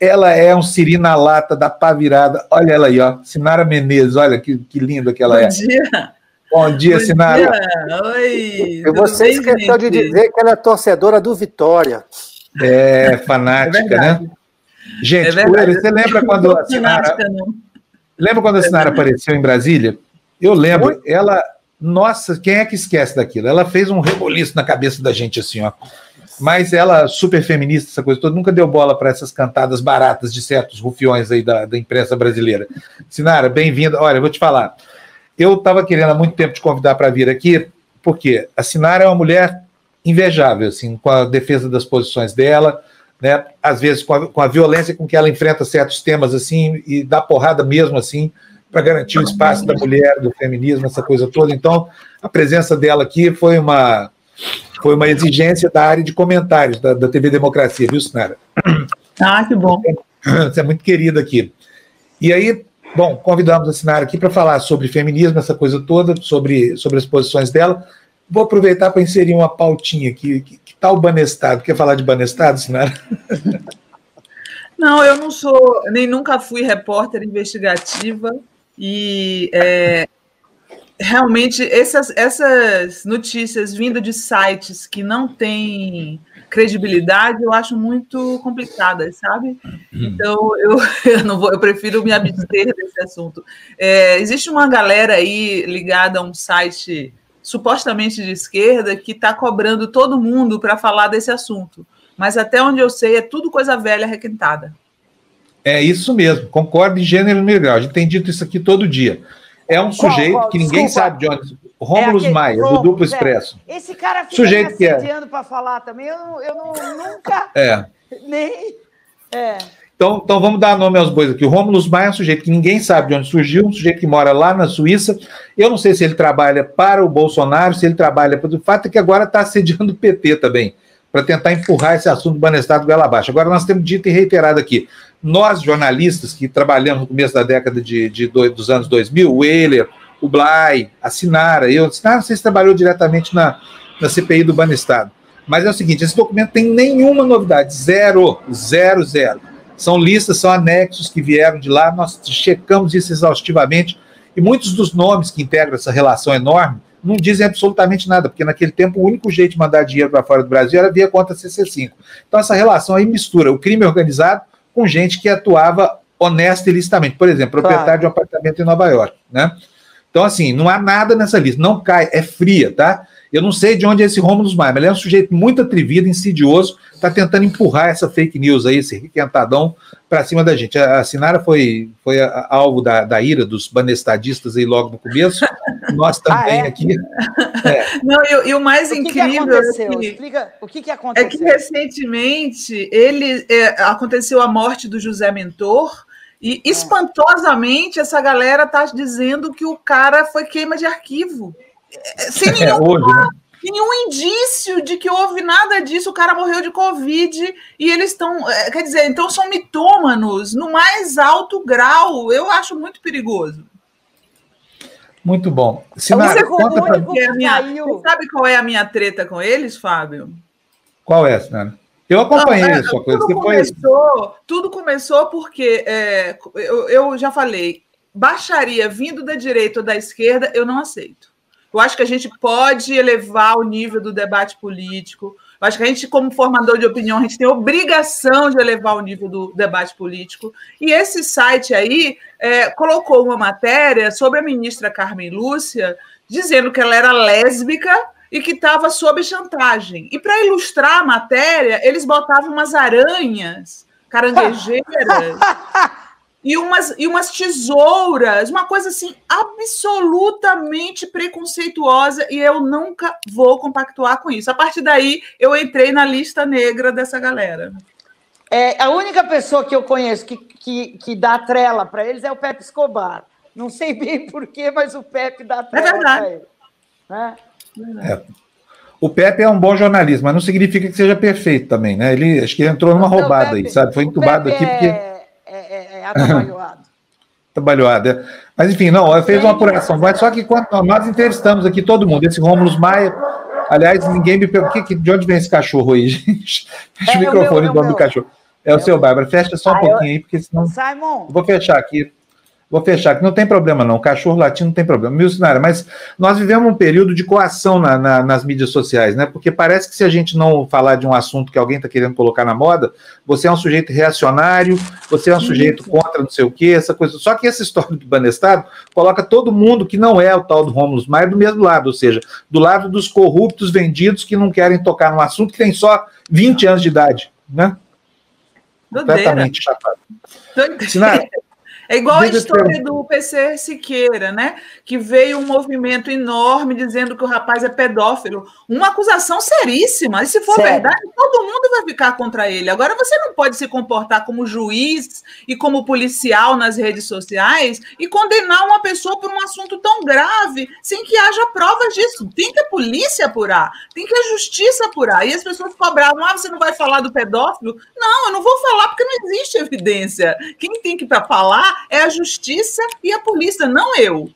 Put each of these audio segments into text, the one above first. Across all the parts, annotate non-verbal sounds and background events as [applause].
ela é um siri na lata da pá virada. Olha ela aí, ó. Sinara Menezes, olha que, que lindo que ela Bom é. dia. Bom dia, Bom Sinara. dia. Oi. E você bem, esqueceu de gente? dizer que ela é torcedora do Vitória. É É fanática, né? verdade. Gente, É. Coelho, você lembra quando a sou Sinara, fanática, não. lembra quando a Sinara apareceu em Brasília? Eu lembro, ela, nossa, quem é que esquece daquilo? Ela fez um reboliço na cabeça da gente assim, ó. Mas ela, super feminista, essa coisa toda, nunca deu bola para essas cantadas baratas de certos rufiões aí da, da imprensa brasileira. Sinara, bem-vinda. Olha, vou te falar. Eu estava querendo há muito tempo te convidar para vir aqui, porque a Sinara é uma mulher invejável, assim, com a defesa das posições dela, né? Às vezes com a, com a violência com que ela enfrenta certos temas, assim, e dá porrada mesmo, assim, para garantir o espaço da mulher, do feminismo, essa coisa toda. Então, a presença dela aqui foi uma foi uma exigência da área de comentários da, da TV Democracia, viu, Sinara? Ah, que bom. Você é muito querida aqui. E aí, bom, convidamos a Sinara aqui para falar sobre feminismo, essa coisa toda, sobre, sobre as posições dela. Vou aproveitar para inserir uma pautinha aqui. Que, que tal o Banestado? Quer falar de Banestado, Sinara? [laughs] Não, eu não sou, nem nunca fui repórter investigativa e é, realmente essas, essas notícias vindo de sites que não têm credibilidade eu acho muito complicadas, sabe? Então eu, [laughs] eu não vou, eu prefiro me abster desse assunto. É, existe uma galera aí ligada a um site supostamente de esquerda que está cobrando todo mundo para falar desse assunto. Mas até onde eu sei, é tudo coisa velha requentada. É isso mesmo, concordo em gênero e grau. A gente tem dito isso aqui todo dia. É um Qual, sujeito qual? que ninguém Desculpa. sabe de onde. Rômulo aquele- Maia, do Duplo é. Expresso. Esse cara fica Sujeito me é. assediando para falar também. Eu, não- eu não, nunca É. nem. É. Então, então vamos dar nome aos bois aqui. O Rômulo Maia é um sujeito que ninguém sabe de onde surgiu, um sujeito que mora lá na Suíça. Eu não sei se ele trabalha para o Bolsonaro, se ele trabalha para. O fato é que agora está assediando o PT também, para tentar empurrar esse assunto do Banestado goela abaixo. Agora nós temos dito e reiterado aqui. Nós, jornalistas que trabalhamos no começo da década de, de dois- dos anos 2000, o Euler, o Blay, a Sinara, eu, Sinara, se trabalhou diretamente na, na CPI do Banestado. Mas é o seguinte: esse documento tem nenhuma novidade, zero, zero, zero. São listas, são anexos que vieram de lá, nós checamos isso exaustivamente, e muitos dos nomes que integram essa relação enorme não dizem absolutamente nada, porque naquele tempo o único jeito de mandar dinheiro para fora do Brasil era via conta CC5. Então essa relação aí mistura o crime organizado com gente que atuava honesta e ilicitamente. Por exemplo, proprietário Claro. de um apartamento em Nova York, né? Então, assim, não há nada nessa lista, não cai, é fria, tá? Eu não sei de onde é esse Rômulo Maia, mas ele é um sujeito muito atrevido, insidioso, está tentando empurrar essa fake news aí, esse requentadão, para cima da gente. A, a Sinara foi, foi a- a- alvo da, da ira dos banestadistas aí logo no começo, nós também Ah, é? aqui. Não, e, e o mais O que, que incrível aconteceu? é que, Explica o que, que é que aconteceu. recentemente ele é, aconteceu a morte do José Mentor e espantosamente essa galera está dizendo que o cara foi queima de arquivo. É, Sem É, nenhum, hoje, né? nenhum indício de que houve nada disso, o cara morreu de Covid e eles estão. é, Quer dizer, então são mitômanos no mais alto grau. Eu acho muito perigoso. Muito bom. Sinara, conta pra é minha-. Você sabe qual é a minha treta com eles, Fábio? qual é, Sinara? Eu acompanhei Não, é, a sua coisa. Tudo Depois, começou, tudo começou porque é, eu, eu já falei, baixaria vindo da direita ou da esquerda, eu não aceito. Eu acho que a gente pode elevar o nível do debate político. Acho que a gente, como formador de opinião, a gente tem obrigação de elevar o nível do debate político. E esse site aí é, colocou uma matéria sobre a ministra Carmen Lúcia, dizendo que ela era lésbica e que estava sob chantagem. E para ilustrar a matéria, eles botavam umas aranhas [laughs] caranguejeiras e umas, e umas tesouras, uma coisa assim absolutamente preconceituosa, e eu nunca vou compactuar com isso. A partir daí, eu entrei na lista negra dessa galera. É, a única pessoa que eu conheço que, que, que dá trela para eles é o Pepe Escobar. Não sei bem porquê, mas o Pepe dá trela verdade. para ele. Né? É. O Pepe é um bom jornalista, mas não significa que seja perfeito também, né? Ele acho que ele entrou numa Não, roubada Pepe- aí, sabe? Foi entubado aqui porque É, é, é, é atabalhoado. é. Mas enfim, não, ela fez uma apuração. Mas só que quando nós entrevistamos aqui todo mundo, esse Rômulo Maia, aliás, ninguém me perguntou de onde vem esse cachorro aí, [laughs] gente? Fecha É, o é microfone meu, é o do nome do meu. cachorro. É o seu, Bárbara. Fecha só um Ah, pouquinho aí, porque senão. Simon, Vou fechar aqui. Vou fechar aqui. Não tem problema, não. Cachorro latindo não tem problema. Milcenária, mas nós vivemos um período de coação na- na- nas mídias sociais, né? Porque parece que se a gente não falar de um assunto que alguém está querendo colocar na moda, você é um sujeito reacionário, você é um sujeito contra não sei o quê, essa coisa. Só que essa história do Banestado coloca todo mundo que não é o tal do Romulus Maia do mesmo lado, ou seja, do lado dos corruptos vendidos que não querem tocar num assunto que tem só 20 anos de idade, né? Completamente chapado. Sinara, É igual a história do PC Siqueira, né? Que veio um movimento enorme dizendo que o rapaz é pedófilo. Uma acusação seríssima. E se for Sério. verdade, todo mundo vai ficar contra ele. Agora, você não pode se comportar como juiz e como policial nas redes sociais e condenar uma pessoa por um assunto tão grave sem que haja provas disso. Tem que a polícia apurar, tem que a justiça apurar. E as pessoas cobravam: ah, você não vai falar do pedófilo? Não, eu não vou falar porque não existe evidência. Quem tem que para falar é a justiça e a polícia, não eu.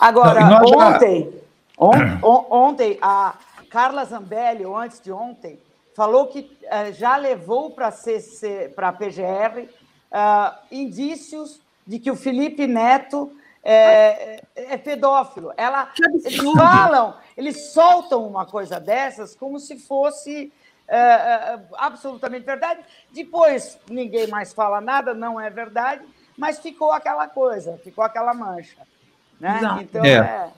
Agora, Não, nós já- ontem, on- [clears throat] on- ontem, a Carla Zambelli, ou antes de ontem, falou que eh, já levou para a PGR ah, indícios de que o Felipe Neto é, é pedófilo. Ela, eles falam, eles soltam uma coisa dessas como se fosse eh, eh, absolutamente verdade. Depois ninguém mais fala nada, não é verdade, mas ficou aquela coisa, ficou aquela mancha. Né? Exato. Então, É. é.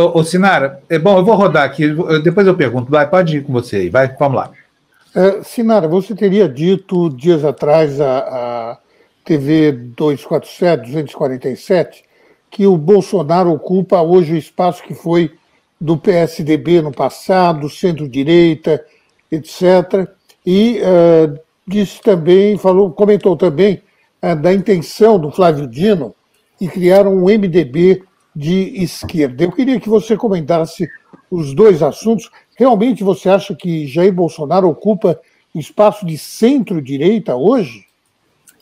Ô, ô, Sinara, é bom, eu vou rodar aqui, depois eu pergunto, vai, pode ir com você aí, vai, vamos lá. É, Sinara, você teria dito dias atrás à, à TV 247, 247, que o Bolsonaro ocupa hoje o espaço que foi do PSDB no passado, centro-direita, etc. E eh, disse também, falou, comentou também da intenção do Flávio Dino em criar um MDB de esquerda. Eu queria que você comentasse os dois assuntos. Realmente você acha que Jair Bolsonaro ocupa o espaço de centro-direita hoje?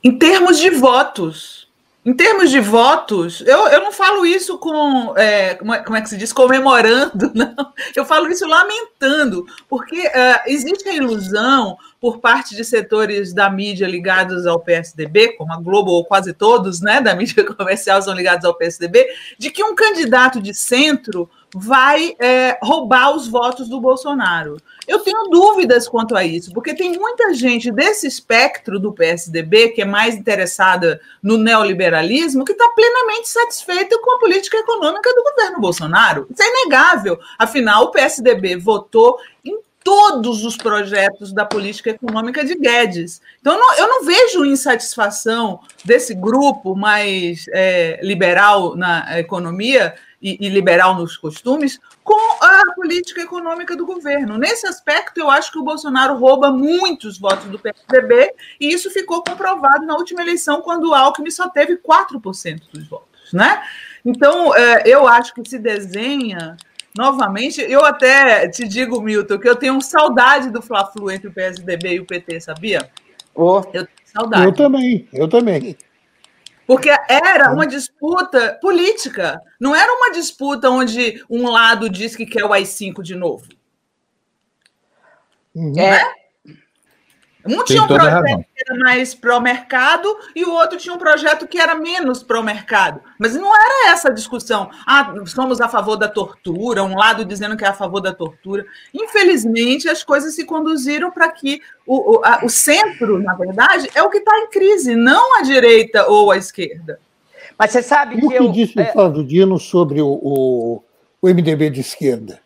Em termos de votos. Em termos de votos, eu, eu não falo isso com. é, como, é, como é que se diz? Comemorando, [laughs] não. Eu falo isso lamentando, porque é, existe a ilusão por parte de setores da mídia ligados ao PSDB, como a Globo, ou quase todos, né, da [laughs] mídia comercial são ligados ao PSDB, de que um candidato de centro vai é, roubar os votos do Bolsonaro. Eu tenho dúvidas quanto a isso, porque tem muita gente desse espectro do PSDB que é mais interessada no neoliberalismo que está plenamente satisfeita com a política econômica do governo Bolsonaro. Isso é inegável. Afinal, o PSDB votou em todos os projetos da política econômica de Guedes. Então, não, eu não vejo insatisfação desse grupo mais é, liberal na economia e, e liberal nos costumes com a política econômica do governo. Nesse aspecto, eu acho que o Bolsonaro rouba muitos votos do PSDB e isso ficou comprovado na última eleição, quando o Alckmin só teve 4% dos votos. Né? Então, é, eu acho que se desenha novamente. Eu até te digo, Milton, que eu tenho saudade do Fla-Flu entre o PSDB e o PT, sabia? Oh. Eu tenho saudade. Eu também, eu também. Porque era uma disputa política. Não era uma disputa onde um lado diz que quer o AI-5 de novo. Uhum. É, Um Tem tinha um projeto que era mais pró-mercado e o outro tinha um projeto que era menos pró-mercado. Mas não era essa a discussão. Ah, somos a favor da tortura, um lado dizendo que é a favor da tortura. Infelizmente, as coisas se conduziram para que o, o, a- o centro, na verdade, é o que está em crise, não a direita ou a esquerda. mas você sabe E o que que eu. disse é, o Flávio Dino sobre o, o, o MDB de esquerda?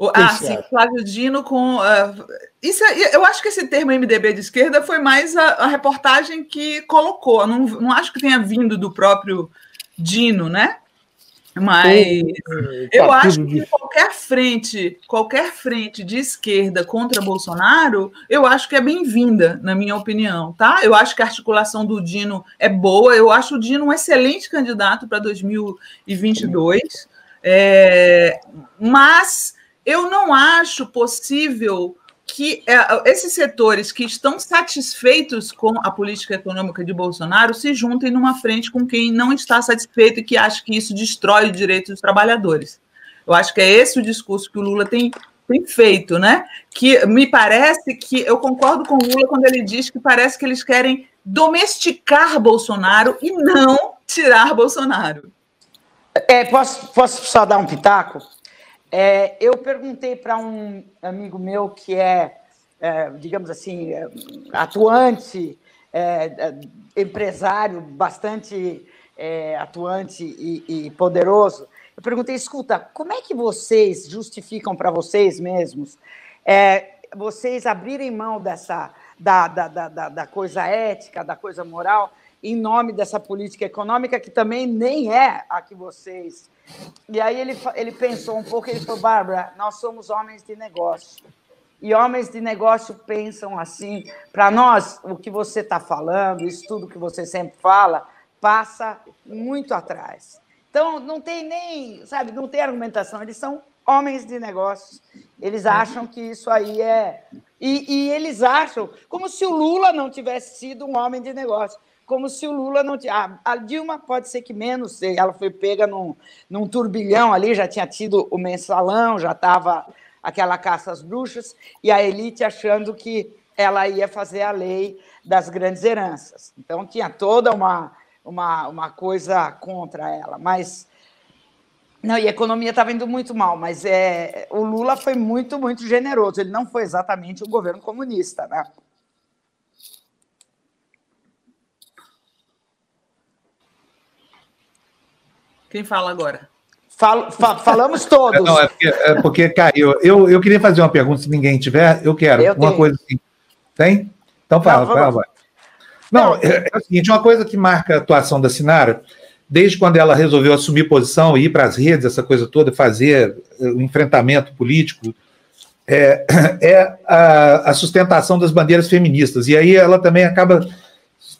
O- ah, sim? Flávio Dino com. ah, isso, é- eu acho que esse termo MDB de esquerda foi mais a, a reportagem que colocou. Não, não acho que tenha vindo do próprio Dino, né? Mas O eu partido acho que qualquer frente, qualquer frente de esquerda contra Bolsonaro, eu acho que é bem-vinda, na minha opinião, tá? Eu acho que a articulação do Dino é boa, eu acho o Dino um excelente candidato para 2022, é, mas eu não acho possível que é, esses setores que estão satisfeitos com a política econômica de Bolsonaro se juntem numa frente com quem não está satisfeito e que acha que isso destrói o direito dos trabalhadores. Eu acho que é esse o discurso que o Lula tem tem feito, né? Que me parece que eu concordo com o Lula quando ele diz que parece que eles querem domesticar Bolsonaro e não tirar Bolsonaro. É, posso, posso só dar um pitaco? É, eu perguntei para um amigo meu que é, é digamos assim, é, atuante, é, é, empresário bastante atuante e, e poderoso, eu perguntei, escuta, como é que vocês justificam para vocês mesmos é, vocês abrirem mão dessa da, da, da, da, coisa ética, da coisa moral, em nome dessa política econômica que também nem é a que vocês. E aí ele, ele pensou um pouco, ele falou, Bárbara, nós somos homens de negócio. E homens de negócio pensam assim, para nós, o que você está falando, isso tudo que você sempre fala, passa muito atrás. Então, não tem nem, sabe, não tem argumentação. Eles são homens de negócios. Eles acham que isso aí é. E, e, eles acham como se o Lula não tivesse sido um homem de negócio. Como se o Lula não tivesse. Ah, a Dilma pode ser que menos, ela foi pega num, num turbilhão ali, já tinha tido o mensalão, já estava aquela caça às bruxas, e a elite achando que ela ia fazer a lei das grandes heranças. Então tinha toda uma uma, uma coisa contra ela, mas não, e a economia estava indo muito mal, mas é, o Lula foi muito, muito generoso. Ele não foi exatamente o governo comunista, né? Quem fala agora? Fal, fa, falamos todos. Não, é porque, é porque caiu. Eu, eu queria fazer uma pergunta, se ninguém tiver, eu quero. Eu uma tenho. coisa assim. Tem? Então fala, não, fala, vai. Não, é, é, o seguinte, uma coisa que marca a atuação da Sinara, desde quando ela resolveu assumir posição e ir para as redes, essa coisa toda, fazer eh, o enfrentamento político, é, [clears throat] é a, a, sustentação das bandeiras feministas. E aí ela também acaba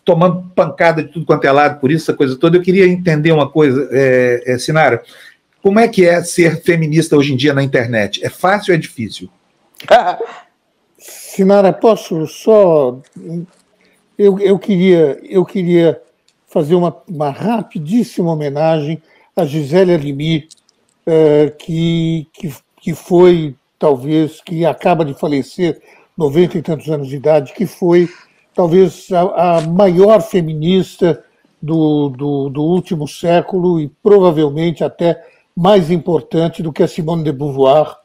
tomando pancada de tudo quanto é lado por isso, essa coisa toda. Eu queria entender uma coisa, é, é, Sinara, como é que é ser feminista hoje em dia na internet? É fácil ou é difícil? [laughs] Sinara, posso só eu, eu, queria, eu queria fazer uma, uma rapidíssima homenagem a Gisele Halimi, é, que, que, que foi, talvez, que acaba de falecer, 90 e tantos anos de idade, que foi talvez a, a maior feminista do, do, do, último século e provavelmente até mais importante do que a Simone de Beauvoir.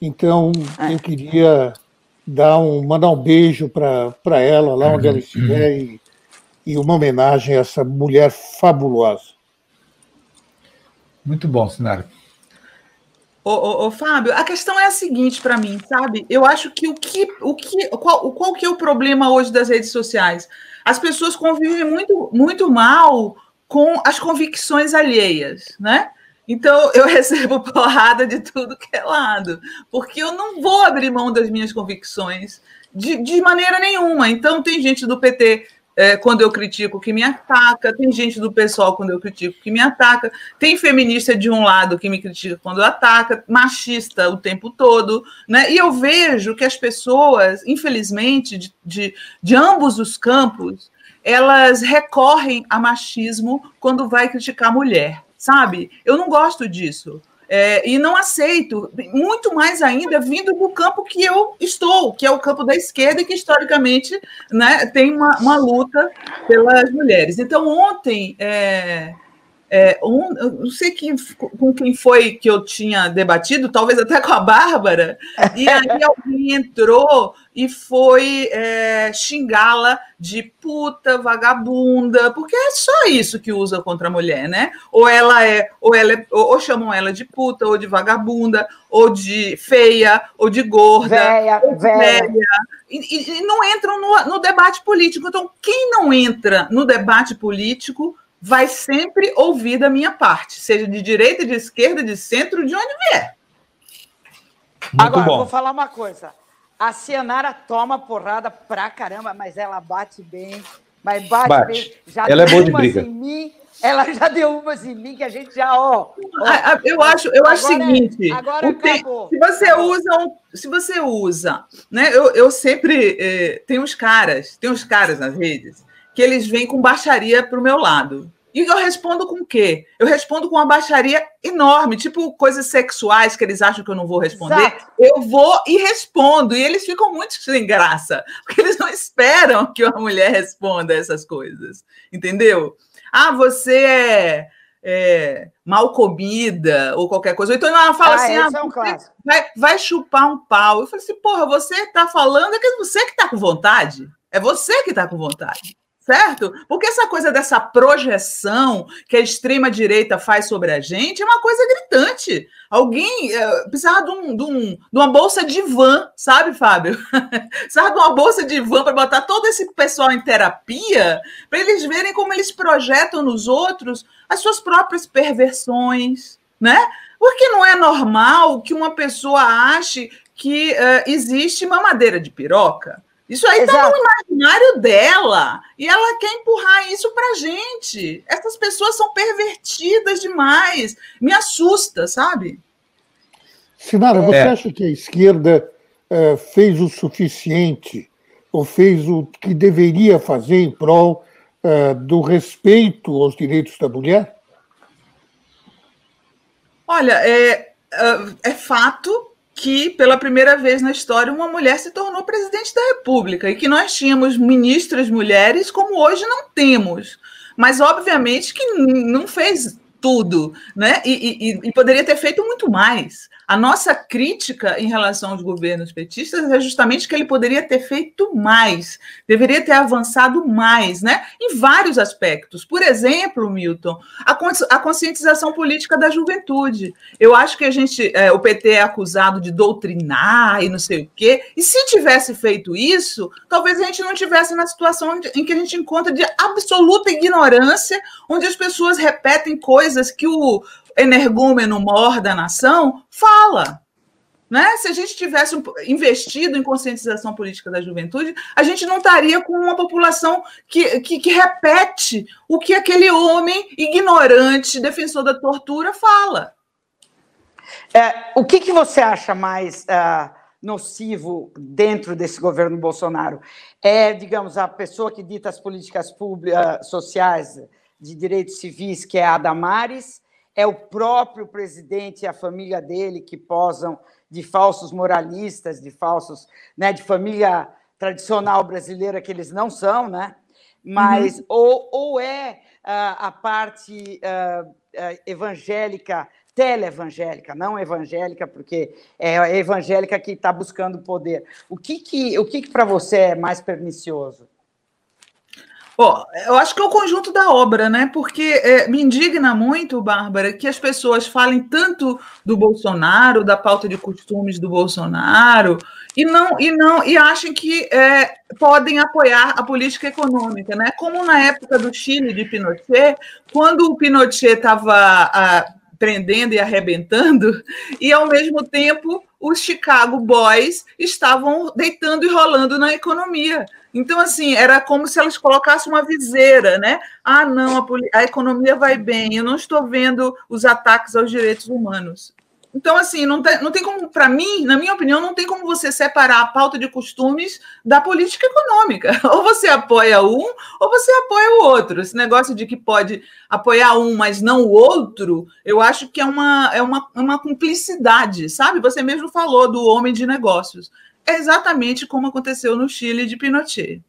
Então, eu queria dar um, mandar um beijo para ela, lá onde ela estiver, e, e uma homenagem a essa mulher fabulosa. Muito bom, Sinara. Ô, ô, ô, Fábio, a questão é a seguinte para mim, sabe? Eu acho que o que, o que, qual, qual que é o problema hoje das redes sociais? As pessoas convivem muito, muito mal com as convicções alheias, né? Então [laughs] eu recebo porrada de tudo que é lado, porque eu não vou abrir mão das minhas convicções de, de maneira nenhuma. Então tem gente do PT é, quando eu critico que me ataca, tem gente do pessoal quando eu critico que me ataca, tem feminista de um lado que me critica quando ataca, machista o tempo todo, né? E eu vejo que as pessoas, infelizmente, de, de, de ambos os campos, elas recorrem a machismo quando vai criticar a mulher sabe? Eu não gosto disso. É, e não aceito, muito mais ainda vindo do campo que eu estou, que é o campo da esquerda, que historicamente né, tem uma, uma luta pelas mulheres. Então, ontem, é, é, um, não sei quem, com quem foi que eu tinha debatido, talvez até com a Bárbara, e [laughs] aí alguém entrou e foi é, xingá-la de puta, vagabunda, porque é só isso que usa contra a mulher, né? Ou ela é, ou ela é, ou, ou chamam ela de puta, ou de vagabunda, ou de feia, ou de gorda, véia, ou de véia. E, e, não entram no, no debate político. Então, quem não entra no debate político vai sempre ouvir da minha parte, seja de direita, de esquerda, de centro, de onde vier. Muito Agora, bom. vou falar uma coisa. A Cianara toma porrada pra caramba, mas ela bate bem. Mas bate, bate. bem. Já ela é boa de briga. Em mim, ela já deu umas em mim que a gente já, ó. ó eu acho, eu acho o é- seguinte. Agora acabou. se você usa, um, se você usa, né? Eu, eu sempre eh, tem uns caras, tem uns caras nas redes que eles vêm com baixaria para o meu lado. E eu respondo com o quê? Eu respondo com uma baixaria enorme, tipo coisas sexuais que eles acham que eu não vou responder. Exato. Eu vou e respondo. E eles ficam muito sem graça, [laughs] porque eles não esperam que uma mulher responda essas coisas. Entendeu? Ah, você é, é mal comida ou qualquer coisa. Então ela fala ah, assim: ah, é um vai, vai chupar um pau. Eu falei assim: porra, você está falando, é que você que está com vontade. É você que está com vontade certo? Porque essa coisa dessa projeção que a extrema-direita faz sobre a gente é uma coisa gritante. Alguém é, precisava de, um, de, um, de, uma bolsa de van, sabe, Fábio? [laughs] precisava de uma bolsa de van para botar todo esse pessoal em terapia, para eles verem como eles projetam nos outros as suas próprias perversões, né? Porque não é normal que uma pessoa ache que uh, existe mamadeira de piroca. Isso aí está no imaginário dela. E ela quer empurrar isso para gente. Essas pessoas são pervertidas demais. Me assusta, sabe? Sinara, você é. acha que a esquerda uh, fez o suficiente ou fez o que deveria fazer em prol uh, do respeito aos direitos da mulher? Olha, é, é fato que, pela primeira vez na história, uma mulher se tornou presidente da República e que nós tínhamos ministras mulheres como hoje não temos. Mas, obviamente, que não fez tudo, né? E, e, e, poderia ter feito muito mais. A nossa crítica em relação aos governos petistas é justamente que ele poderia ter feito mais, deveria ter avançado mais, né? Em vários aspectos. Por exemplo, Milton, a, conscientização política da juventude. Eu acho que a gente, é, o PT é acusado de doutrinar e não sei o quê. E se tivesse feito isso, talvez a gente não tivesse na situação em que a gente encontra de absoluta ignorância, onde as pessoas repetem coisas que o energúmeno mor da nação fala. Né? Se a gente tivesse investido em conscientização política da juventude, a gente não estaria com uma população que, que, que repete o que aquele homem ignorante, defensor da tortura, fala. É, o que, que você acha mais uh, nocivo dentro desse governo Bolsonaro? É, digamos, a pessoa que dita as políticas públicas, uh, sociais de direitos civis, que é a Damares, é o próprio presidente e a família dele que posam de falsos moralistas, de falsos, né, de família tradicional brasileira que eles não são, né? Mas uhum. ou, ou é uh, a parte uh, uh, evangélica, teleevangélica, não evangélica, porque é a evangélica que está buscando poder. O que que o que, que para você é mais pernicioso? Bom, eu acho que é o conjunto da obra, né? Porque é, me indigna muito, Bárbara, que as pessoas falem tanto do Bolsonaro, da pauta de costumes do Bolsonaro, e não e não e achem que é, podem apoiar a política econômica, né? Como na época do Chile de Pinochet, quando o Pinochet estava prendendo e arrebentando, e ao mesmo tempo os Chicago Boys estavam deitando e rolando na economia. Então, assim, era como se elas colocassem uma viseira, né? Ah, não, a, a economia vai bem, eu não estou vendo os ataques aos direitos humanos. Então, assim, não tem, não tem como, para mim, na minha opinião, não tem como você separar a pauta de costumes da política econômica. [laughs] Ou você apoia um, ou você apoia o outro. Esse negócio de que pode apoiar um, mas não o outro, eu acho que é uma, é uma, uma cumplicidade, sabe? Você mesmo falou do homem de negócios. É exatamente como aconteceu no Chile de Pinochet.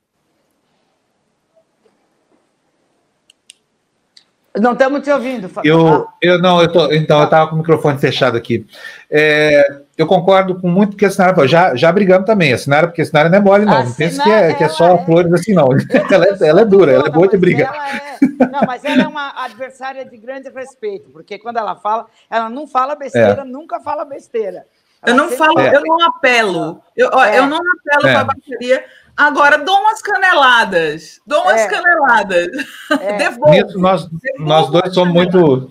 Não estamos te ouvindo, Fábio. Eu, eu não, eu tô, então eu estava com o microfone fechado aqui. É, eu concordo com muito que a Sinara já, já brigamos também. A Sinara, porque a Sinara não é mole, não. A não pense que é, que é só é... flores assim, não. [laughs] ela, é, ela é dura, ela é boa de briga. É, não, mas ela é uma adversária de grande respeito, porque quando ela fala, ela não fala besteira, é. nunca fala besteira. Eu não falo, eu não apelo. Eu, eu não apelo para a bateria Agora, dou umas caneladas. Dou umas é. caneladas. É. [laughs] Devolvo. nós, nós dois somos muito.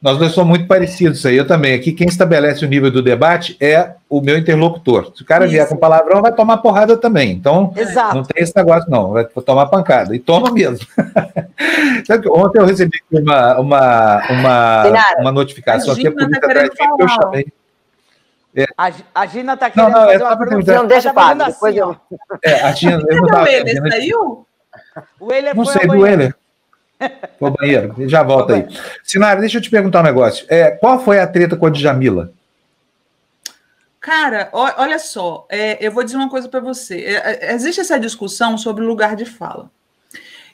Nós dois somos muito parecidos aí. Eu também. Aqui, quem estabelece o nível do debate é o meu interlocutor. Se o cara Isso. vier com palavrão, vai tomar porrada também. Então, Exato. não tem esse negócio, não. Vai tomar pancada. E toma mesmo. [laughs] Ontem eu recebi uma, uma, uma, uma notificação aqui, a polícia atrás de mim, que eu chamei. É. A, a Gina está querendo não, não, fazer é uma pergunta. Não, deixa para depois assim, eu... É, a Gina... Eu não o Euler saiu? O Euler não sei, do Euler. Vou banheiro, já volta aí. Sinara, deixa eu te perguntar um negócio. É, qual foi a treta com a Djamila? Cara, olha só, é, eu vou dizer uma coisa para você. É, é, existe essa discussão sobre o lugar de fala.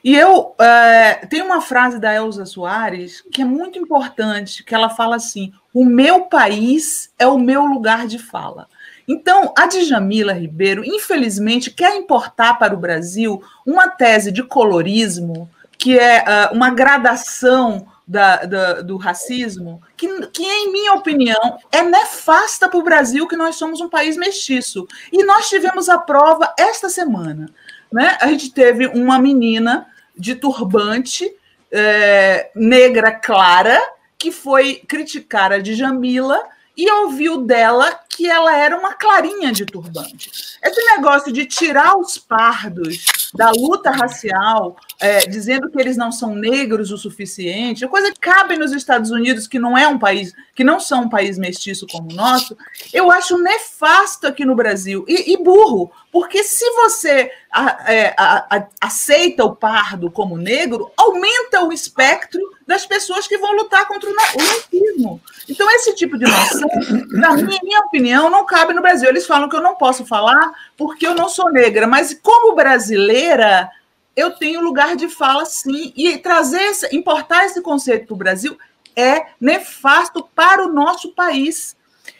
E eu é, tem uma frase da Elza Soares que é muito importante, que ela fala assim: o meu país é o meu lugar de fala. Então, a Djamila Ribeiro, infelizmente, quer importar para o Brasil uma tese de colorismo, que é uh, uma gradação da, da, do racismo, que, que, em minha opinião, é nefasta para o Brasil que nós somos um país mestiço. E nós tivemos a prova esta semana. Né? A gente teve uma menina de turbante é, negra clara que foi criticar a Djamila e ouviu dela que ela era uma clarinha de turbante. Esse negócio de tirar os pardos da luta racial, é, dizendo que eles não são negros o suficiente, a coisa que cabe nos Estados Unidos, que não é um país, que não são um país mestiço como o nosso, eu acho nefasto aqui no Brasil e, e burro, porque se você a, é, a, a, aceita o pardo como negro, aumenta o espectro das pessoas que vão lutar contra o, racismo. Então, esse tipo de noção, na minha, minha opinião, não cabe no Brasil. Eles falam que eu não posso falar porque eu não sou negra, mas como brasileira, eu tenho lugar de fala sim. E trazer, esse, importar esse conceito para o Brasil é nefasto para o nosso país.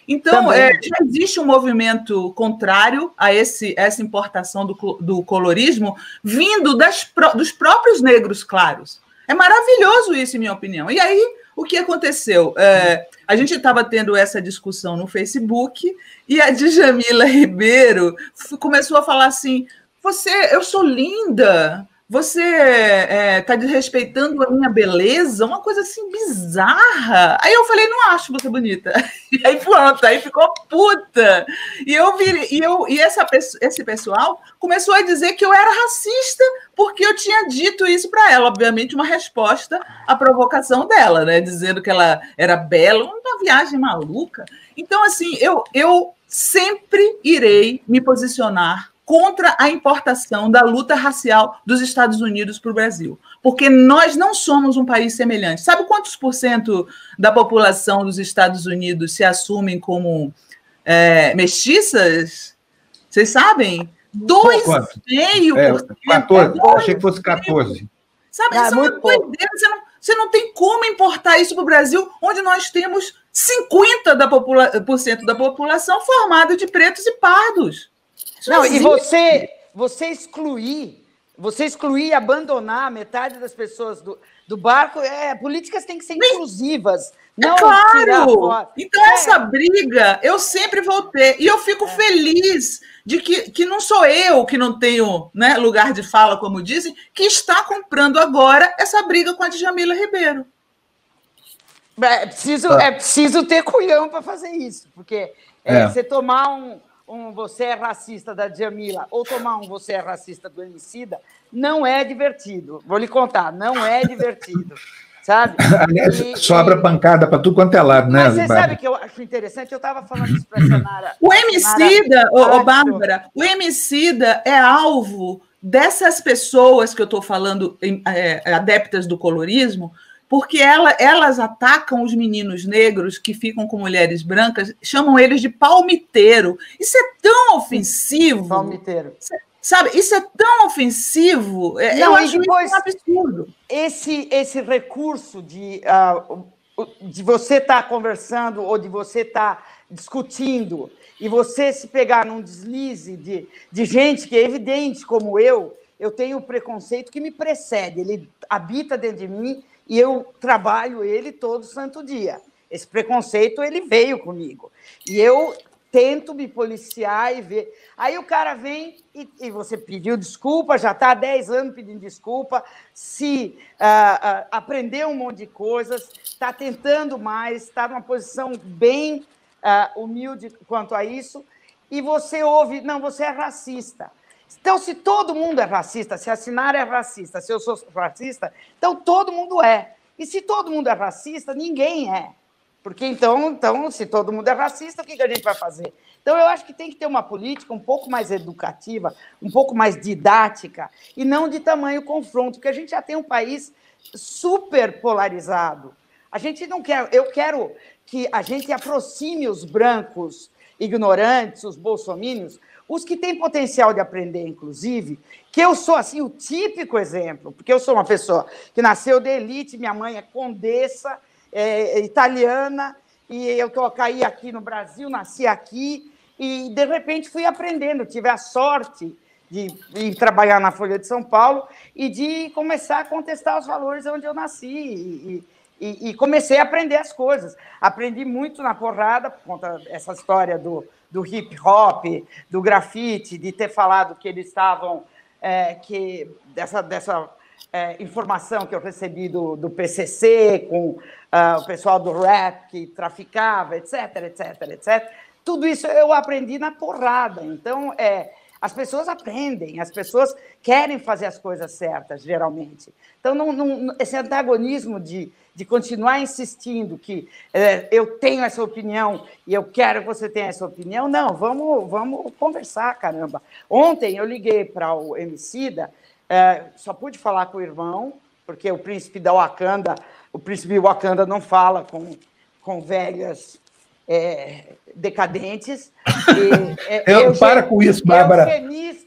Então, é, já existe um movimento contrário a esse, essa importação do, do colorismo vindo das, dos próprios negros claros. É maravilhoso isso, em minha opinião. E aí, o que aconteceu? É, a gente estava tendo essa discussão no Facebook e a Djamila Ribeiro começou a falar assim: você, eu sou linda, você está é, tá desrespeitando a minha beleza, uma coisa assim bizarra. Aí eu falei, não acho você bonita. E [laughs] aí pronto, aí ficou puta. E eu vi, e, eu, e essa, esse pessoal começou a dizer que eu era racista porque eu tinha dito isso para ela, obviamente, uma resposta à provocação dela, né? Dizendo que ela era bela, uma viagem maluca. Então, assim, eu, eu sempre irei me posicionar contra a importação da luta racial dos Estados Unidos para o Brasil. Porque nós não somos um país semelhante. Sabe quantos por cento da população dos Estados Unidos se assumem como é, mestiças? Vocês sabem? 2,5%. É, 14, é, achei que fosse 14. Sabe, ah, isso é uma doideira. Você não, você não tem como importar isso para o Brasil, onde nós temos 50% da, popula por cento da população formada de pretos e pardos. Não, e você, você excluir, você excluir e abandonar metade das pessoas do, do barco, é, políticas têm que ser inclusivas. É não claro! Então, é. essa briga eu sempre vou ter. E eu fico é. feliz de que, que não sou eu que não tenho né, lugar de fala, como dizem, que está comprando agora essa briga com a Djamila Ribeiro. É preciso, tá. é preciso ter culhão para fazer isso, porque é, é. você tomar um, um Você é Racista da Djamila ou tomar um Você é Racista do Emicida, não é divertido. Vou lhe contar, não é divertido. Sabe? [coughs] Aliás, e, sobra e... pancada para tudo quanto é lado, né? Mas você Bárbara? sabe que eu acho interessante? Eu estava falando isso para a. O Emicida, ô, ô, Bárbara, o Emicida é alvo dessas pessoas que eu estou falando, é, adeptas do colorismo, porque ela, elas atacam os meninos negros que ficam com mulheres brancas, chamam eles de palmiteiro. Isso é tão ofensivo. Palmiteiro. Sabe, isso é tão ofensivo. É, Não, eu acho depois, isso um absurdo. Esse, esse recurso de, uh, de você estar tá conversando ou de você estar tá discutindo e você se pegar num deslize de, de gente que é evidente como eu, eu tenho o preconceito que me precede, ele habita dentro de mim e eu trabalho ele todo santo dia. Esse preconceito ele veio comigo. E eu tento me policiar e ver. Aí o cara vem e, e você pediu desculpa, já está há 10 anos pedindo desculpa, se uh, uh, aprendeu um monte de coisas, está tentando mais, está numa posição bem uh, humilde quanto a isso, e você ouve, não, você é racista. Então, se todo mundo é racista, se a Sinara é racista, se eu sou racista, então todo mundo é. E se todo mundo é racista, ninguém é. Porque então, então se todo mundo é racista, o que a gente vai fazer? Então, eu acho que tem que ter uma política um pouco mais educativa, um pouco mais didática, e não de tamanho confronto, porque a gente já tem um país super polarizado. A gente não quer, eu quero que a gente aproxime os brancos ignorantes, os bolsomínios, os que têm potencial de aprender, inclusive, que eu sou assim o típico exemplo, porque eu sou uma pessoa que nasceu de elite, minha mãe é condessa, é, é italiana, e eu tô, caí aqui no Brasil, nasci aqui, e de repente fui aprendendo, tive a sorte de ir trabalhar na Folha de São Paulo e de começar a contestar os valores onde eu nasci. E, e, e comecei a aprender as coisas. Aprendi muito na porrada, por conta dessa história do, do hip hop, do grafite, de ter falado que eles estavam. É, que dessa, dessa é, informação que eu recebi do, do PCC, com uh, o pessoal do rap que traficava, etc, etc, etc. Tudo isso eu aprendi na porrada. Então, é, as pessoas aprendem, as pessoas querem fazer as coisas certas, geralmente. Então, não, não, esse antagonismo de, de continuar insistindo que é, eu tenho essa opinião e eu quero que você tenha essa opinião, não, vamos, vamos conversar, caramba. Ontem eu liguei para o Emicida, é, só pude falar com o irmão, porque o príncipe da Wakanda, o príncipe Wakanda não fala com, com velhas é, decadentes. E, [laughs] é, eu, para com isso, Bárbara.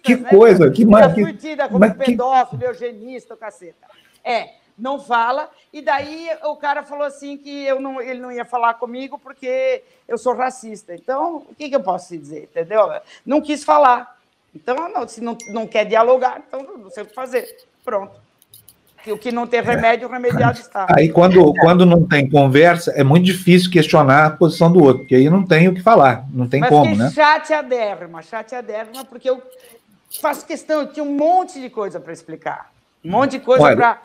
Que né? coisa, que mais. Que, como mas, pedófilo, que... eugenista, caceta. É, não fala. E daí o cara falou assim que eu não, ele não ia falar comigo porque eu sou racista. Então, o que, que eu posso dizer? Entendeu? Não quis falar. Então, não, se não, não quer dialogar, então não sei o que fazer. Pronto que o que não tem remédio, o remediado está. Aí, quando, quando não tem conversa, é muito difícil questionar a posição do outro, porque aí não tem o que falar, não tem Mas como, né? chateadérrima, chateadérrima, porque eu faço questão, eu tinha um monte de coisa para explicar, um monte de coisa para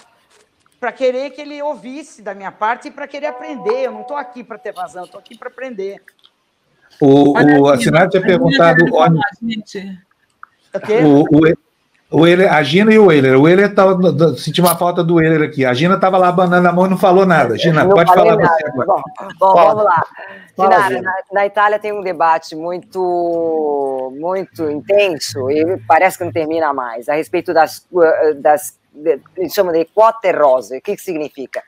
para querer que ele ouvisse da minha parte e para querer aprender. Eu não estou aqui para ter razão, estou aqui para aprender. O, o assinado tinha perguntado. Onde... O, o, o Euler, a Gina e o Euler. O Euler tá, senti uma falta do Euler aqui. A Gina estava lá abanando a mão e não falou nada. Gina, pode falar nada. você agora. Bom, bom vamos lá. Gina, na, na, Itália tem um debate muito, muito intenso e parece que não termina mais, a respeito das, das eles chamam de quote rosa. O que, que significa?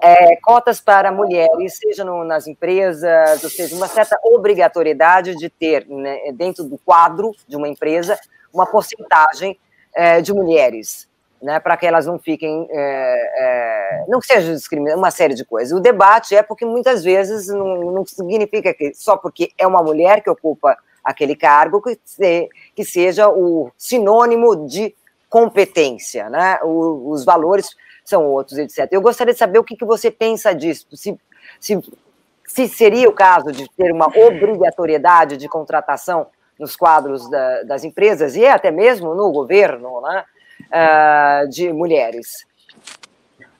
É, cotas para mulheres, seja no, nas empresas, ou seja, uma certa obrigatoriedade de ter né, dentro do quadro de uma empresa uma porcentagem é, de mulheres, né, para que elas não fiquem, é, é, não seja discriminadas, uma série de coisas. O debate é porque muitas vezes não, não, significa que só porque é uma mulher que ocupa aquele cargo que, se, que seja o sinônimo de competência, né? O, os valores são outros, etc. Eu gostaria de saber o que, que você pensa disso, se, se, se seria o caso de ter uma obrigatoriedade de contratação nos quadros da, das empresas e até mesmo no governo né, uh, de mulheres?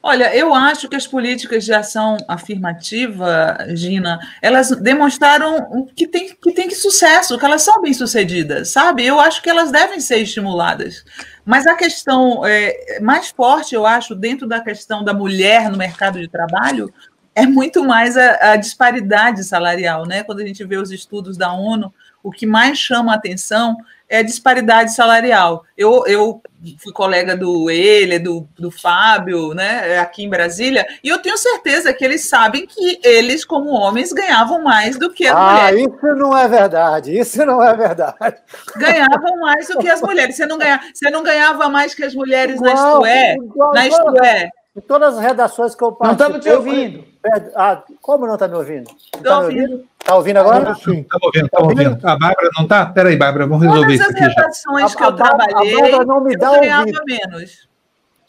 Olha, eu acho que as políticas de ação afirmativa, Gina, elas demonstraram que tem que, tem que sucesso, que elas são bem-sucedidas, sabe? Eu acho que elas devem ser estimuladas. Mas a questão é, mais forte, eu acho, dentro da questão da mulher no mercado de trabalho, é muito mais a, a disparidade salarial, né? Quando a gente vê os estudos da ONU, o que mais chama a atenção é a disparidade salarial. Eu, eu fui colega do ele, do, do Fábio, né, aqui em Brasília, e eu tenho certeza que eles sabem que eles, como homens, ganhavam mais do que as ah, mulheres. Isso não é verdade, isso não é verdade. Ganhavam mais do que as mulheres. Você não, ganha, você não ganhava mais que as mulheres igual, na Isto É? Igual, na Isto É. Em todas as redações que eu participei... Não estamos te ouvindo. Ah, como não está me ouvindo? Estou tá ouvindo. Está ouvindo agora? Sim. Está ouvindo, está ouvindo. A Bárbara não está? Espera aí, Bárbara, vamos resolver Todas isso aqui. Todas as redações que eu trabalhei, a Bárbara não me dá eu ganhava ouvido. menos.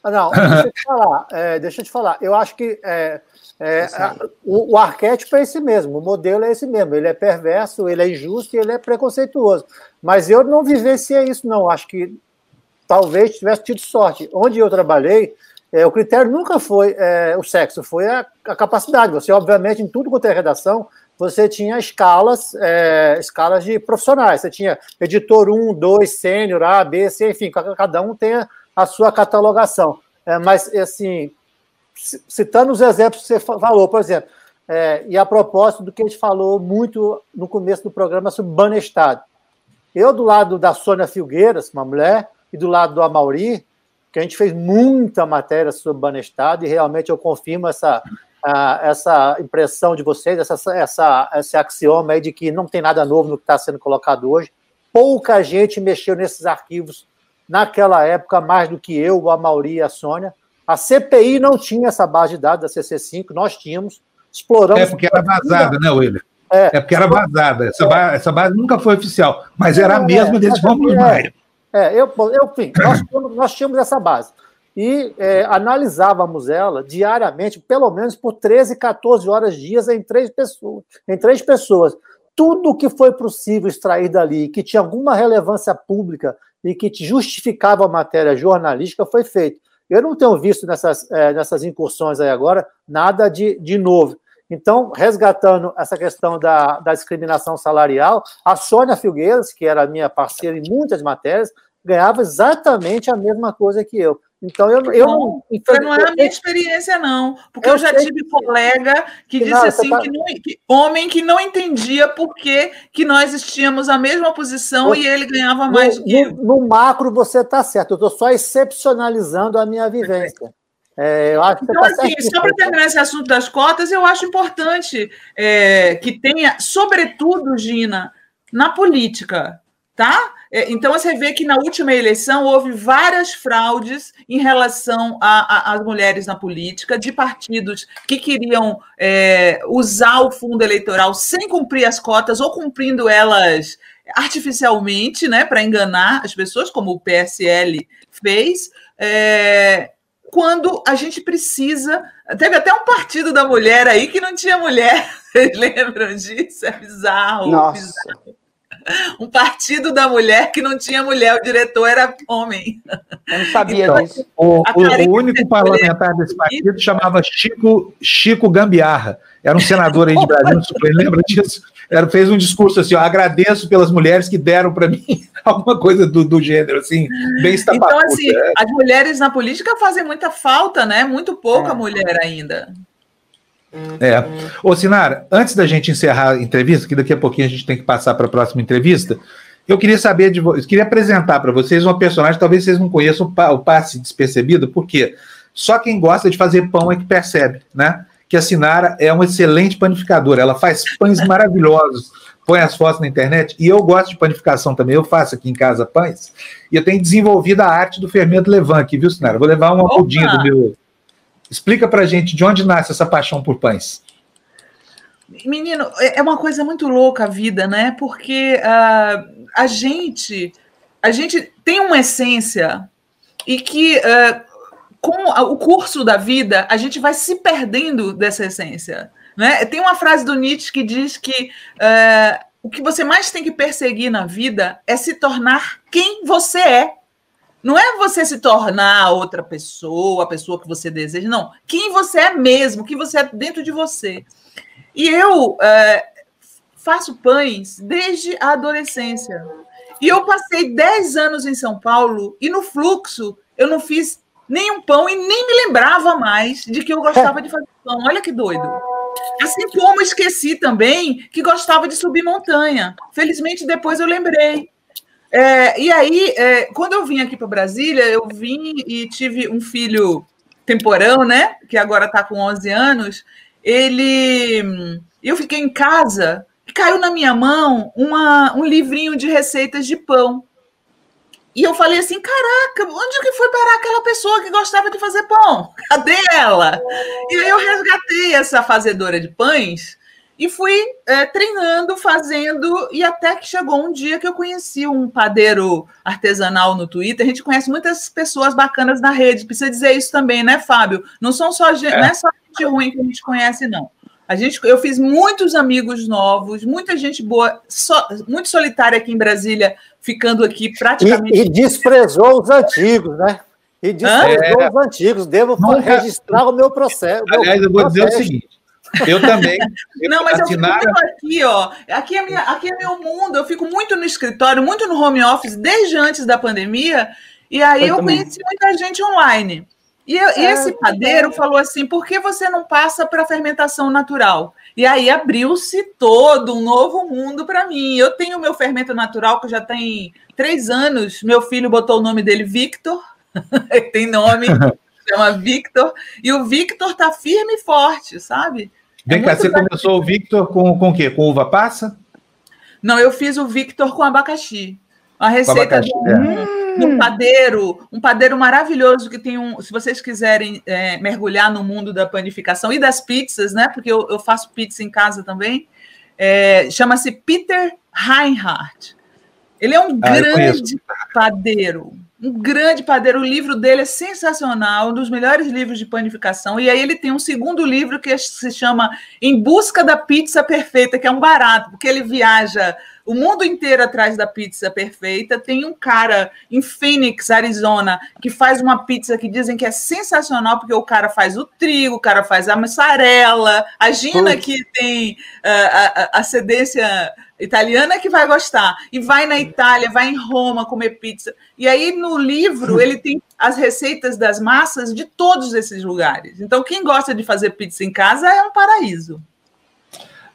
Ah, não, [laughs] deixa eu te falar. É, deixa eu te falar. Eu acho que é, é, a, o, o, arquétipo é esse mesmo, o modelo é esse mesmo. Ele é perverso, ele é injusto e ele é preconceituoso. Mas eu não vivenciei isso, não. Acho que talvez tivesse tido sorte. Onde eu trabalhei, é, o critério nunca foi é, o sexo, foi a, a, capacidade. Você, obviamente, em tudo quanto é redação, você tinha escalas, é, escalas de profissionais. Você tinha editor 1, 2, sênior, A, B, C, enfim, cada um tem a, a sua catalogação. É, mas, assim, citando os exemplos que você falou, por exemplo, é, e a propósito do que a gente falou muito no começo do programa sobre banestado. Eu, do lado da Sônia Filgueiras, uma mulher, e do lado do Amauri, que a gente fez muita matéria sobre o Banestado e realmente eu confirmo essa, essa impressão de vocês, essa, essa, esse axioma aí de que não tem nada novo no que está sendo colocado hoje. Pouca gente mexeu nesses arquivos naquela época, mais do que eu, a Mauri e a Sônia. A CPI não tinha essa base de dados da CC5, nós tínhamos, exploramos. É porque era vazada, né, William? É, é porque era vazada. Essa, é. base, essa base nunca foi oficial, mas era a mesma é, desse Rômulo Maia. É, eu, eu, enfim, nós [coughs] tínhamos, nós tínhamos essa base e é, analisávamos ela diariamente, pelo menos por 13, 14 horas dias em três pessoas. Em três pessoas. Tudo que foi possível extrair dali, que tinha alguma relevância pública e que justificava a matéria jornalística, foi feito. Eu não tenho visto nessas, é, nessas incursões aí agora nada de, de novo. Então, resgatando essa questão da, da discriminação salarial, a Sônia Filgueiras, que era minha parceira em muitas matérias, ganhava exatamente a mesma coisa que eu. Então, eu, eu não. Então, não é a minha experiência, não. Porque eu, eu já tive que... colega que, que disse não, assim: tá... que, não, que, homem que não entendia por que, que nós tínhamos a mesma posição e ele ganhava mais no, que no, no macro, você está certo. Eu estou só excepcionalizando a minha vivência. É, então, tá assim, só para terminar esse assunto das cotas, eu acho importante é, que tenha, sobretudo, Gina, na política, tá? É, então, você vê que na última eleição houve várias fraudes em relação às mulheres na política, de partidos que queriam é, usar o fundo eleitoral sem cumprir as cotas ou cumprindo elas artificialmente, né, para enganar as pessoas, como o PSL fez. É, quando a gente precisa. Teve até um partido da mulher aí que não tinha mulher. [laughs] Vocês lembram disso? É bizarro. Nossa. Bizarro um partido da mulher que não tinha mulher, o diretor era homem. Eu não sabia então, disso. O, o, o único parlamentar desse partido chamava Chico, Chico Gambiarra. Era um senador aí de Brasil, lembra disso? Era, fez um discurso assim: ó, agradeço pelas mulheres que deram para mim [laughs] alguma coisa do, do gênero, assim, bem Então, assim, é. as mulheres na política fazem muita falta, né? Muito pouca é. mulher ainda. É. Ô, Sinara, antes da gente encerrar a entrevista, que daqui a pouquinho a gente tem que passar para a próxima entrevista, eu queria saber de vocês, queria apresentar para vocês uma personagem, talvez vocês não conheçam o passe despercebido, porque só quem gosta de fazer pão é que percebe, né? Que a Sinara é uma excelente panificadora, ela faz pães [laughs] maravilhosos, põe as fotos na internet, e eu gosto de panificação também, eu faço aqui em casa pães, e eu tenho desenvolvido a arte do fermento levan aqui, viu, Sinara? Vou levar uma mudinha do meu Explica para gente de onde nasce essa paixão por pães. Menino, é, é uma coisa muito louca a vida, né? Porque uh, a gente a gente tem uma essência e que uh, com o curso da vida a gente vai se perdendo dessa essência. Né? Tem uma frase do Nietzsche que diz que uh, o que você mais tem que perseguir na vida é se tornar quem você é. Não é você se tornar outra pessoa, a pessoa que você deseja, não. Quem você é mesmo, quem você é dentro de você. E eu é, faço pães desde a adolescência. E eu passei 10 anos em São Paulo e no fluxo eu não fiz nenhum pão e nem me lembrava mais de que eu gostava de fazer pão. Olha que doido. Assim como esqueci também que gostava de subir montanha. Felizmente depois eu lembrei. É, e aí, é, quando eu vim aqui para Brasília, eu vim e tive um filho temporão, né? Que agora está com 11 anos. Ele. Eu fiquei em casa e caiu na minha mão uma, um livrinho de receitas de pão. E eu falei assim: caraca, onde que foi parar aquela pessoa que gostava de fazer pão? Cadê ela? E aí eu resgatei essa fazedora de pães e fui é, treinando, fazendo, e até que chegou um dia que eu conheci um padeiro artesanal no Twitter. A gente conhece muitas pessoas bacanas na rede, precisa dizer isso também, né, Fábio? Não são só gente, é. não é só gente ruim que a gente conhece, não. A gente, eu fiz muitos amigos novos, muita gente boa, so, muito solitária aqui em Brasília, ficando aqui praticamente. E, e desprezou os antigos, né? E desprezou Hã? os antigos. Devo Nunca... registrar o meu processo. Aliás, eu vou dizer o seguinte: eu também. Não, mas assinar... eu fico muito aqui, ó. Aqui é, minha, aqui é meu mundo. Eu fico muito no escritório, muito no home office, desde antes da pandemia. E aí eu, eu conheci muita gente online. E, eu, e esse padeiro falou assim: por que você não passa para fermentação natural? E aí abriu-se todo um novo mundo para mim. Eu tenho meu fermento natural que já tem três anos. Meu filho botou o nome dele Victor. [laughs] tem nome, [laughs] chama Victor, e o Victor tá firme e forte, sabe? Vem é cá, você começou o Victor com, com o quê? Com uva passa? Não, eu fiz o Victor com abacaxi. Uma receita de um, é. um, padeiro, um padeiro maravilhoso que tem um. Se vocês quiserem é, mergulhar no mundo da panificação e das pizzas, né? Porque eu, eu faço pizza em casa também. É, Chama-se Peter Reinhardt. Ele é um ah, grande padeiro, um grande padeiro. O livro dele é sensacional, um dos melhores livros de panificação. E aí ele tem um segundo livro que se chama Em Busca da Pizza Perfeita, que é um barato, porque ele viaja o mundo inteiro atrás da pizza perfeita. Tem um cara em Phoenix, Arizona, que faz uma pizza que dizem que é sensacional, porque o cara faz o trigo, o cara faz a mussarela. A Gina, que tem uh, a ascendência italiana, que vai gostar. E vai na Itália, vai em Roma comer pizza. E aí, no livro, ele tem as receitas das massas de todos esses lugares. Então, quem gosta de fazer pizza em casa é um paraíso.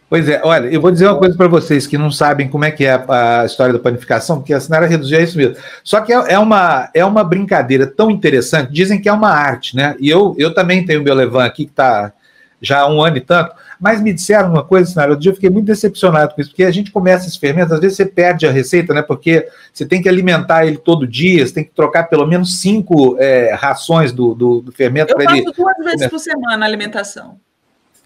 Pois é, olha, eu vou dizer uma coisa para vocês que não sabem como é que é a, a história da panificação, porque a Sinara reduziu a isso mesmo. Só que é, é, uma, é uma brincadeira tão interessante, dizem que é uma arte, né? E eu, eu também tenho meu Levan aqui, que está já há um ano e tanto, mas me disseram uma coisa, Sinara, outro dia eu fiquei muito decepcionado com isso, porque a gente começa esse fermento, às vezes você perde a receita, né? Porque você tem que alimentar ele todo dia, você tem que trocar pelo menos cinco é, rações do, do, do fermento para ele. Eu faço duas vezes por semana a alimentação.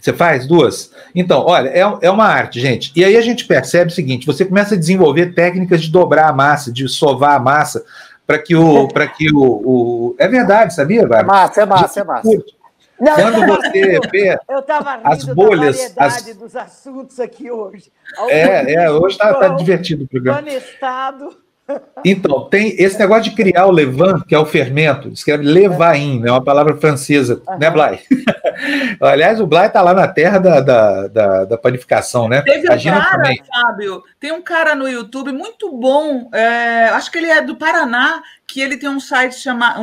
Você faz duas? Então, olha, é, é uma arte, gente. E aí a gente percebe o seguinte: você começa a desenvolver técnicas de dobrar a massa, de sovar a massa, para que o. para que o, o, É verdade, sabia, Bárbara? É massa, é massa, é massa. Não, Quando você vê eu as bolhas. Da as... dos assuntos aqui hoje. É, é, hoje está tá divertido o programa. Estado. Então, tem esse negócio de criar o levain, que é o fermento, escreve levain, é uma palavra francesa, uhum. né, Blay? [laughs] Aliás, o Blay está lá na terra da, da, da, da panificação, né? Teve um cara, também. Fábio, tem um cara no YouTube muito bom, é, acho que ele é do Paraná, que ele tem um site chamado,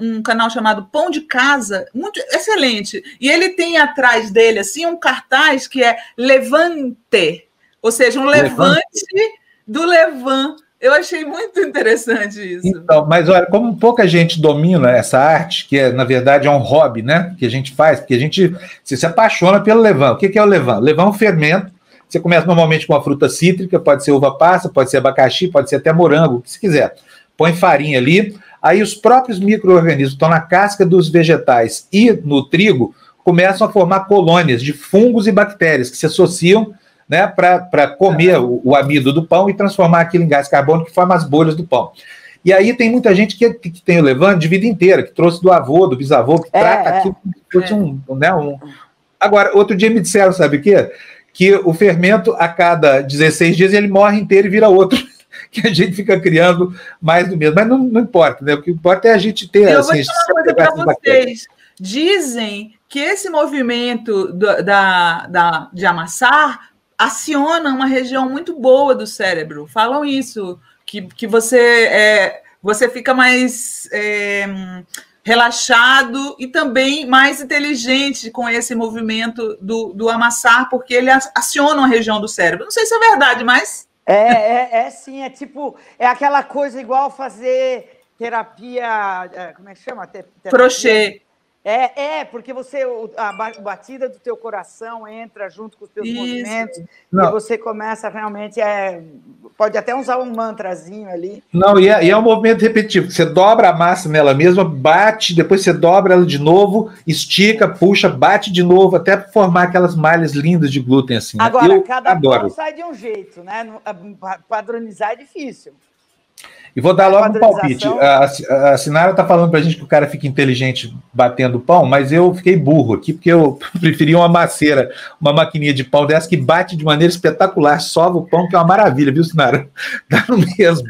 um canal chamado Pão de Casa, muito excelente. E ele tem atrás dele assim um cartaz que é Levante, ou seja, um levante, levante do Levante eu achei muito interessante isso. Então, mas olha, como pouca gente domina essa arte, que é, na verdade é um hobby, né? Que a gente faz, porque a gente se, se apaixona pelo levain. O que, que é o levain? Levain é um fermento. Você começa normalmente com uma fruta cítrica, pode ser uva passa, pode ser abacaxi, pode ser até morango, o que você quiser. Põe farinha ali, aí os próprios micro-organismos estão na casca dos vegetais e no trigo começam a formar colônias de fungos e bactérias que se associam né, para comer o, o, amido do pão e transformar aquilo em gás carbônico que forma as bolhas do pão. E aí tem muita gente que, que tem o levante de vida inteira, que trouxe do avô, do bisavô, que é, trata é, aquilo como se fosse é. um, né, um. Agora, outro dia me disseram, sabe o quê? Que o fermento, a cada 16 dias, ele morre inteiro e vira outro. [laughs] que a gente fica criando mais do mesmo. Mas não, não importa, né? O que importa é a gente ter. Eu assim, vou falar uma coisa para vocês. Dizem que esse movimento do, da, da, de amassar aciona uma região muito boa do cérebro. Falam isso, que, que você, é, você fica mais é, relaxado e também mais inteligente com esse movimento do, do amassar, porque ele aciona uma região do cérebro. Não sei se é verdade, mas. É, é, é sim, é tipo, é aquela coisa igual fazer terapia, é, como é que chama? Terapia, Crochê. É, é, porque você a batida do teu coração entra junto com os teus Isso. movimentos Não. e você começa realmente é pode até usar um mantrazinho ali. Não, e é, e é um movimento repetitivo. Você dobra a massa nela mesma, bate, depois você dobra ela de novo, estica, puxa, bate de novo até formar aquelas malhas lindas de glúten assim. Né? Agora, Eu cada adoro. sai de um jeito, né? Padronizar é difícil. E vou dar logo um palpite. A, a Sinara está falando para a gente que o cara fica inteligente batendo pão, mas eu fiquei burro aqui, porque eu [laughs] preferi uma maceira, uma maquininha de pão dessa que bate de maneira espetacular, sova o pão, que é uma maravilha, viu, Sinara? [laughs] Dá no mesmo.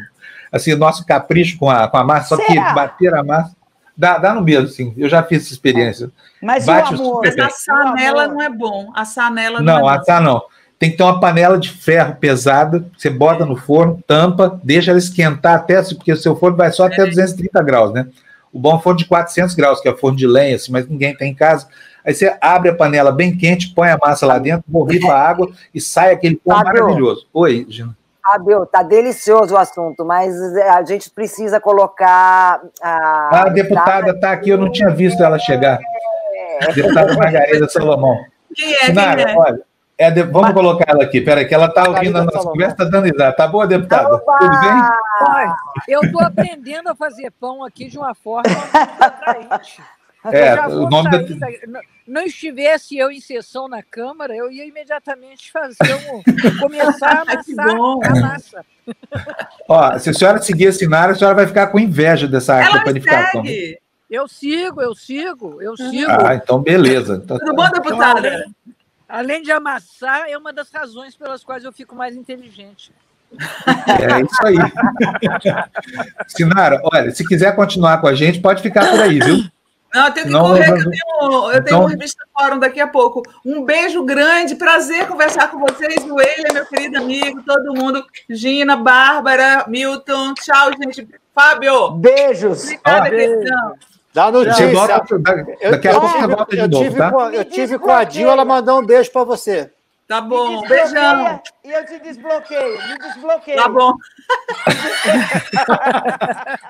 Assim, nosso capricho com a, com a massa, só que bater a massa. Dá, dá no mesmo, sim. Eu já fiz essa experiência. Mas, Bate o amor, mas assar nela não é bom. Assar nela não, não é assar não tem que ter uma panela de ferro pesada, você bota no forno, tampa, deixa ela esquentar até, porque o seu forno vai só até 230 graus, né? O bom é forno de 400 graus, que é forno de lenha, assim, mas ninguém tem em casa. Aí você abre a panela bem quente, põe a massa lá dentro, borrifa a água e sai aquele pão maravilhoso. Oi, Gina. Fábio, tá delicioso o assunto, mas a gente precisa colocar a. A deputada está aqui, eu não tinha visto ela chegar. É. Deputada Margarida Salomão. Quem é? Sinara, quem é? olha. É de... Vamos Mas... colocar ela aqui, peraí, que ela está ouvindo a nossa conversa, está dando risada. Tá boa, deputada? Oba! Tudo bem? Eu estou aprendendo a fazer pão aqui de uma forma atraente. [laughs] É, o nome da... Não estivesse eu em sessão na Câmara, eu ia imediatamente fazer um, começar a [laughs] amassar a massa. Ó, se a senhora seguir esse cenário, a senhora vai ficar com inveja dessa arte de panificação. Segue. Eu sigo, eu sigo, eu sigo. Ah, então beleza. Então, Tudo bom, deputada? Então, além de amassar, é uma das razões pelas quais eu fico mais inteligente. É isso aí. Sinara, olha, se quiser continuar com a gente, pode ficar por aí, viu? Não, eu tenho que Não, correr, eu tenho, eu tenho então... uma revista fórum daqui a pouco. Um beijo grande, prazer conversar com vocês. O William, meu querido amigo, todo mundo. Gina, Bárbara, Milton. Tchau, gente. Fábio. Beijos. Obrigada, queridão. Dá notícia. Volta, daqui a pouco você volta de novo, tá? Com, eu tive com a Dil, ela mandou um beijo para você. Tá bom, beijão. E eu te desbloqueio, me desbloqueio. Tá bom.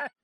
[laughs]